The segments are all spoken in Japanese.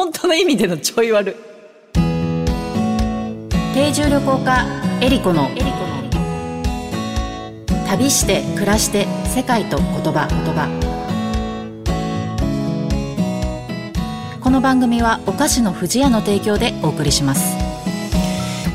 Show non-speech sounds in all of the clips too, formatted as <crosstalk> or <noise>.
本当の意味でのちょい悪定住旅行家エリコの。旅して暮らして世界と言葉言葉。この番組はお菓子の不二家の提供でお送りします。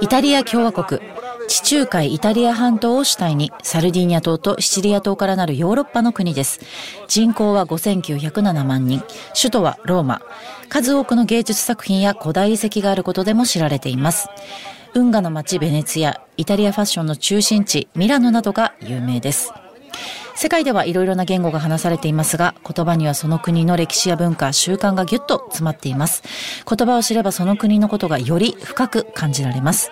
イタリア共和国地中海イタリア半島を主体にサルディーニャ島とシチリア島からなるヨーロッパの国です人口は5907万人首都はローマ数多くの芸術作品や古代遺跡があることでも知られています運河の町ベネツィアイタリアファッションの中心地ミラノなどが有名です世界ではいろいろな言語が話されていますが、言葉にはその国の歴史や文化、習慣がぎゅっと詰まっています。言葉を知ればその国のことがより深く感じられます。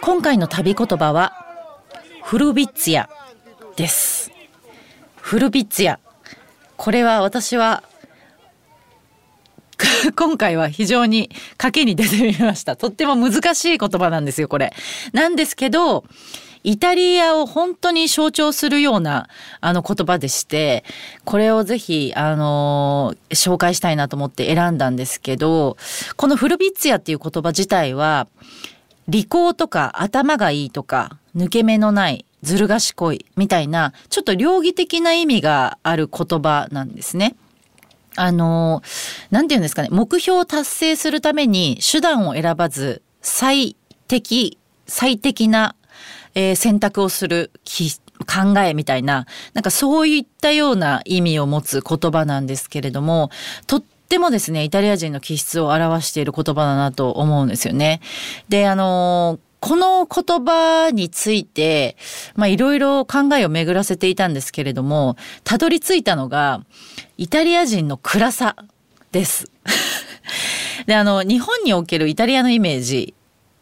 今回の旅言葉は、フルビッツィです。フルビッツィ。これは私は <laughs> 今回は非常に賭けに出てみました。とっても難しい言葉なんですよ、これ。なんですけど、イタリアを本当に象徴するようなあの言葉でしてこれをぜひあの紹介したいなと思って選んだんですけどこのフルビッツィアっていう言葉自体は利口とか頭がいいとか抜け目のないずる賢いみたいなちょっと両義的な意味がある言葉なんですね。あの、なんて言うんですかね、目標を達成するために手段を選ばず最適、最適なえー、選択をする考えみたいな、なんかそういったような意味を持つ言葉なんですけれども、とってもですね、イタリア人の気質を表している言葉だなと思うんですよね。で、あのこの言葉について、まあいろいろ考えを巡らせていたんですけれども、たどり着いたのが、イタリア人の暗さです。<laughs> で、あの、日本におけるイタリアのイメージ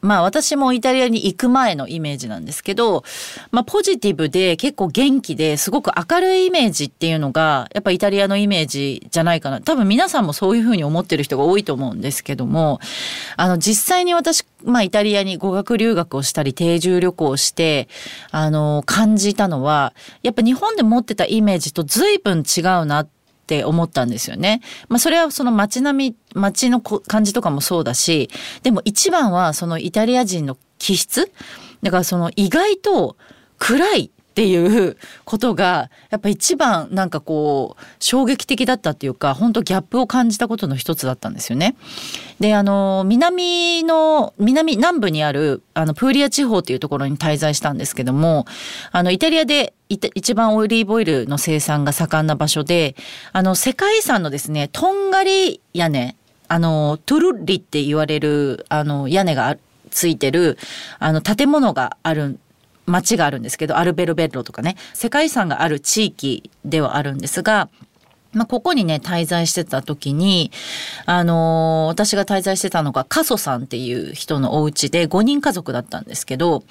まあ私もイタリアに行く前のイメージなんですけど、まあポジティブで結構元気ですごく明るいイメージっていうのがやっぱイタリアのイメージじゃないかな。多分皆さんもそういうふうに思ってる人が多いと思うんですけども、あの実際に私、まあイタリアに語学留学をしたり定住旅行をして、あの感じたのは、やっぱ日本で持ってたイメージと随分違うなってって思ったんですよね。まあそれはその街並み、街の感じとかもそうだし、でも一番はそのイタリア人の気質だからその意外と暗いっていうことがやっぱ一番なんかこう衝撃的だったっていうか本当ギャップを感じたことの一つだったんですよね。であの南の南南部にあるあのプーリア地方っていうところに滞在したんですけどもあのイタリアで一番オリーブオイルの生産が盛んな場所であの世界遺産のですねとんがり屋根あのトゥルッリって言われるあの屋根がついてるあの建物がある町があるんですけどアルベルベッロとかね世界遺産がある地域ではあるんですがまあ、ここにね、滞在してた時に、あのー、私が滞在してたのが、カソさんっていう人のお家で5人家族だったんですけど、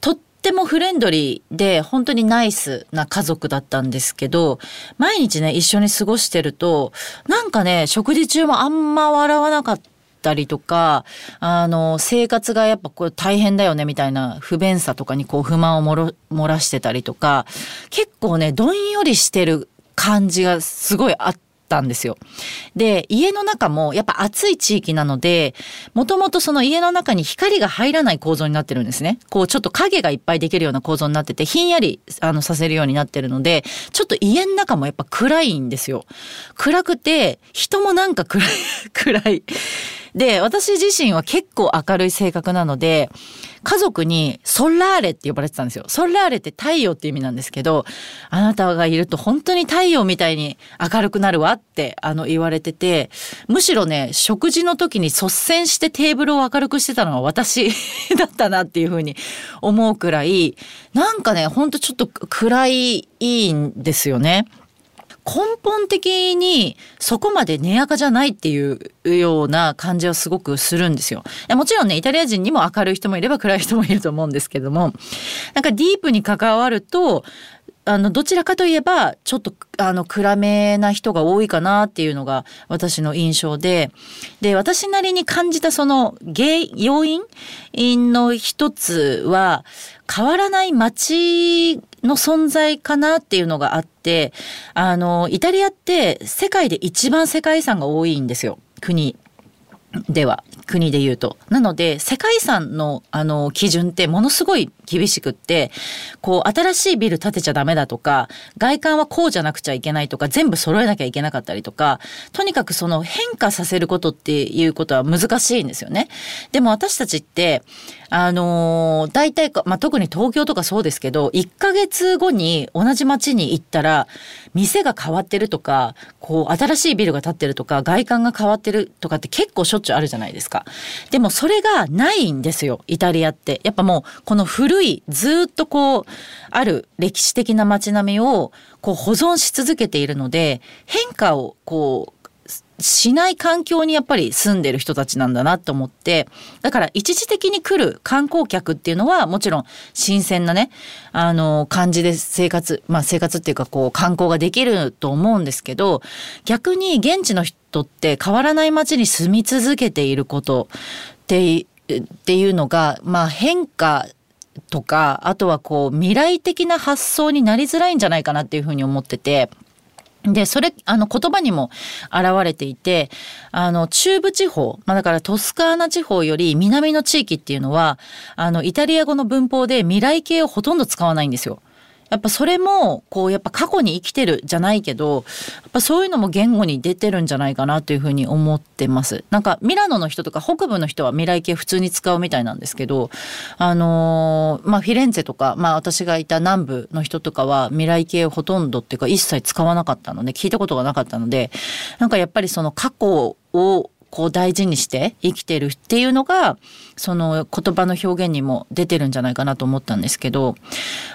とっってもフレンドリーで、本当にナイスな家族だったんですけど、毎日ね、一緒に過ごしてると、なんかね、食事中もあんま笑わなかった。りとか、あの、生活がやっぱこれ大変だよねみたいな不便さとかにこう不満をもろ漏らしてたりとか、結構ね、どんよりしてる感じがすごいあって、たんですよ。で、家の中もやっぱ暑い地域なので、もともとその家の中に光が入らない構造になってるんですね。こうちょっと影がいっぱいできるような構造になってて、ひんやりあのさせるようになってるので、ちょっと家の中もやっぱ暗いんですよ。暗くて、人もなんか暗い、<laughs> 暗い。で、私自身は結構明るい性格なので、家族にソラーレって呼ばれてたんですよ。ソラーレって太陽って意味なんですけど、あなたがいると本当に太陽みたいに明るくなるわってあの言われてて、むしろね、食事の時に率先してテーブルを明るくしてたのは私 <laughs> だったなっていうふうに思うくらい、なんかね、ほんとちょっと暗いいいんですよね。根本的にそこまで根垢じゃないっていうような感じはすごくするんですよ。もちろんね、イタリア人にも明るい人もいれば暗い人もいると思うんですけども、なんかディープに関わると、あのどちらかといえばちょっとあの暗めな人が多いかなっていうのが私の印象でで私なりに感じたその原要因の一つは変わらない街の存在かなっていうのがあってあのイタリアって世界で一番世界遺産が多いんですよ国では。国で言うと。なので世界遺産のあの基準ってものすごい厳しくってこう新しいビル建てちゃダメだとか外観はこうじゃなくちゃいけないとか全部揃えなきゃいけなかったりとかとにかくその変化させることっていうことは難しいんですよね。でも私たちってあの、大体、まあ、特に東京とかそうですけど1ヶ月後に同じ街に行ったら店が変わってるとかこう新しいビルが建ってるとか外観が変わってるとかって結構しょっちゅうあるじゃないですか。でもそれがないんですよイタリアって。やっぱもうこの古古いずっとこうある歴史的な街並みをこう保存し続けているので変化をこうしない環境にやっぱり住んでる人たちなんだなと思ってだから一時的に来る観光客っていうのはもちろん新鮮なねあの感じで生活まあ生活っていうかこう観光ができると思うんですけど逆に現地の人って変わらない街に住み続けていることってっていうのがまあ変化とかあとはこう未来的な発想になりづらいんじゃないかなっていうふうに思ってて。で、それ、あの、言葉にも現れていて、あの、中部地方、まあ、だからトスカーナ地方より南の地域っていうのは、あの、イタリア語の文法で未来形をほとんど使わないんですよ。やっぱそれもこうやっぱ過去に生きてるじゃないけどやっぱそういうのも言語に出てるんじゃないかなというふうに思ってます。なんかミラノの人とか北部の人は未来形普通に使うみたいなんですけどあのー、まあフィレンツェとかまあ私がいた南部の人とかは未来形ほとんどっていうか一切使わなかったので聞いたことがなかったのでなんかやっぱりその過去をこう大事にして生きてるっていうのがその言葉の表現にも出てるんじゃないかなと思ったんですけど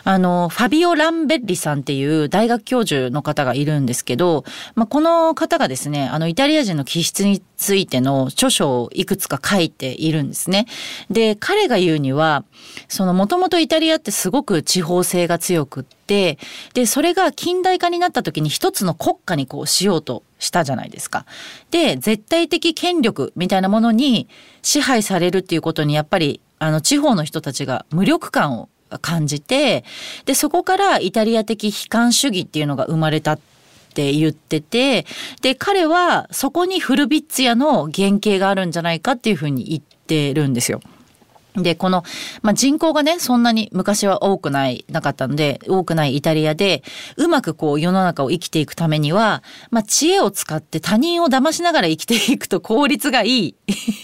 あのファビオ・ランベッリさんっていう大学教授の方がいるんですけど、まあ、この方がですねあのイタリア人の気質についての著書をいくつか書いているんですね。で彼が言うにはそのもともとイタリアってすごく地方性が強くってでそれが近代化になった時に一つの国家にこうしようとしたじゃないですか。で絶対的権力みたいなものに支配されるっていうことにやっぱりあの地方の人たちが無力感を感じてでそこからイタリア的悲観主義っていうのが生まれたって言っててで彼はそこにフルビッツィアの原型があるんじゃないかっていうふうに言ってるんですよ。で、この、まあ、人口がね、そんなに昔は多くない、なかったので、多くないイタリアで、うまくこう世の中を生きていくためには、まあ、知恵を使って他人を騙しながら生きていくと効率がいい。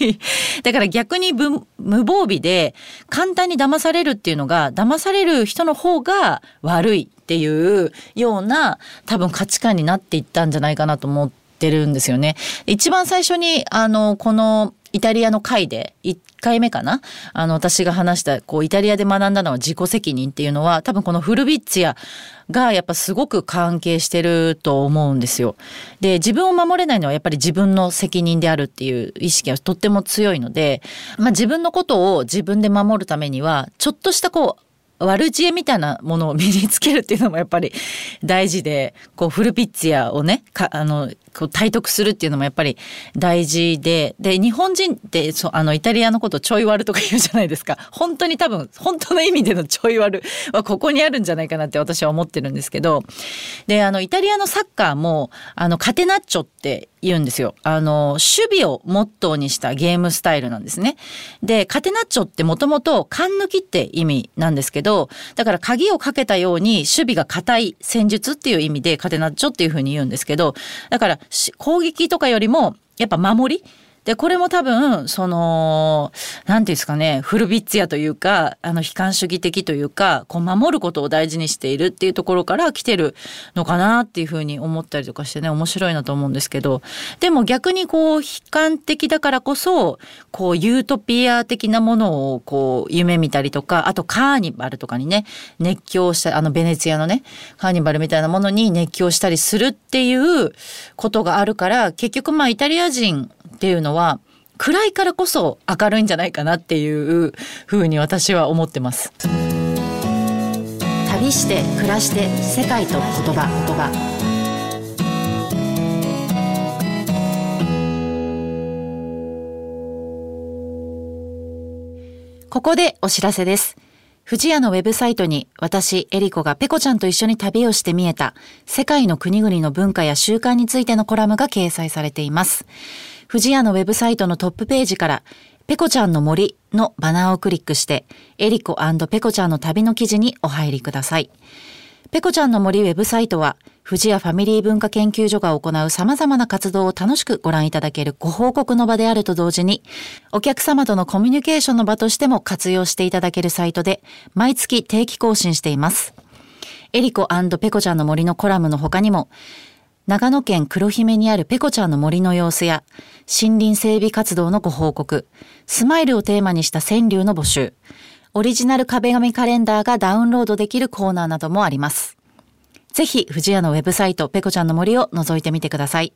<laughs> だから逆に無防備で簡単に騙されるっていうのが、騙される人の方が悪いっていうような多分価値観になっていったんじゃないかなと思ってるんですよね。一番最初に、あの、このイタリアの会で1回目かな？あの私が話したこうイタリアで学んだのは自己責任っていうのは多分このフルビッツィアがやっぱすごく関係してると思うんですよ。で自分を守れないのはやっぱり自分の責任であるっていう意識がとっても強いので、まあ、自分のことを自分で守るためにはちょっとしたこう悪知恵みたいなものを身につけるっていうのもやっぱり大事でこうフルピッツィアをねかあのこう体得するっていうのもやっぱり大事でで日本人ってそあのイタリアのことちょい悪とか言うじゃないですか本当に多分本当の意味でのちょい悪はここにあるんじゃないかなって私は思ってるんですけどであのイタリアのサッカーもあのカテナッチョって言うんですよ。あの、守備をモットーにしたゲームスタイルなんですね。で、カテナッチョってもともと勘抜きって意味なんですけど、だから鍵をかけたように守備が硬い戦術っていう意味でカテナッチョっていうふうに言うんですけど、だから攻撃とかよりもやっぱ守りで、これも多分、その、なんていうんですかね、フルビッツヤというか、あの、悲観主義的というか、こう、守ることを大事にしているっていうところから来てるのかなっていうふうに思ったりとかしてね、面白いなと思うんですけど、でも逆にこう、悲観的だからこそ、こう、ユートピア的なものを、こう、夢見たりとか、あとカーニバルとかにね、熱狂した、あの、ベネツィアのね、カーニバルみたいなものに熱狂したりするっていうことがあるから、結局まあ、イタリア人っていうのは暗いからこそ明るいんじゃないかなっていうふうに私は思ってます。旅して暮らして世界と言葉言葉ここでお知らせです。富士屋のウェブサイトに私、エリコがペコちゃんと一緒に旅をして見えた世界の国々の文化や習慣についてのコラムが掲載されています。富士屋のウェブサイトのトップページから、ペコちゃんの森のバナーをクリックして、エリコペコちゃんの旅の記事にお入りください。ペコちゃんの森ウェブサイトは、富士屋ファミリー文化研究所が行う様々な活動を楽しくご覧いただけるご報告の場であると同時に、お客様とのコミュニケーションの場としても活用していただけるサイトで、毎月定期更新しています。エリコペコちゃんの森のコラムの他にも、長野県黒姫にあるペコちゃんの森の様子や、森林整備活動のご報告、スマイルをテーマにした川柳の募集、オリジナル壁紙カレンダーがダウンロードできるコーナーなどもあります。ぜひ、藤屋のウェブサイト、ペコちゃんの森を覗いてみてください。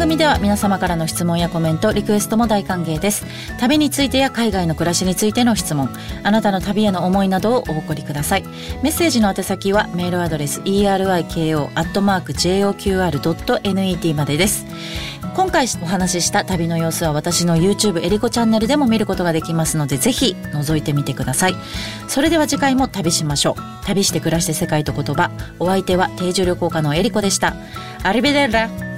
組では皆様からの質問やコメント、リクエストも大歓迎です。旅についてや海外の暮らしについての質問、あなたの旅への思いなどをお送りください。メッセージの宛先はメールアドレス eriko.joqr.net までです。今回お話しした旅の様子は私の YouTube エリコチャンネルでも見ることができますのでぜひ覗いてみてくださいそれでは次回も旅しましょう旅して暮らして世界と言葉お相手は定住旅行家のエリコでしたアルビデラ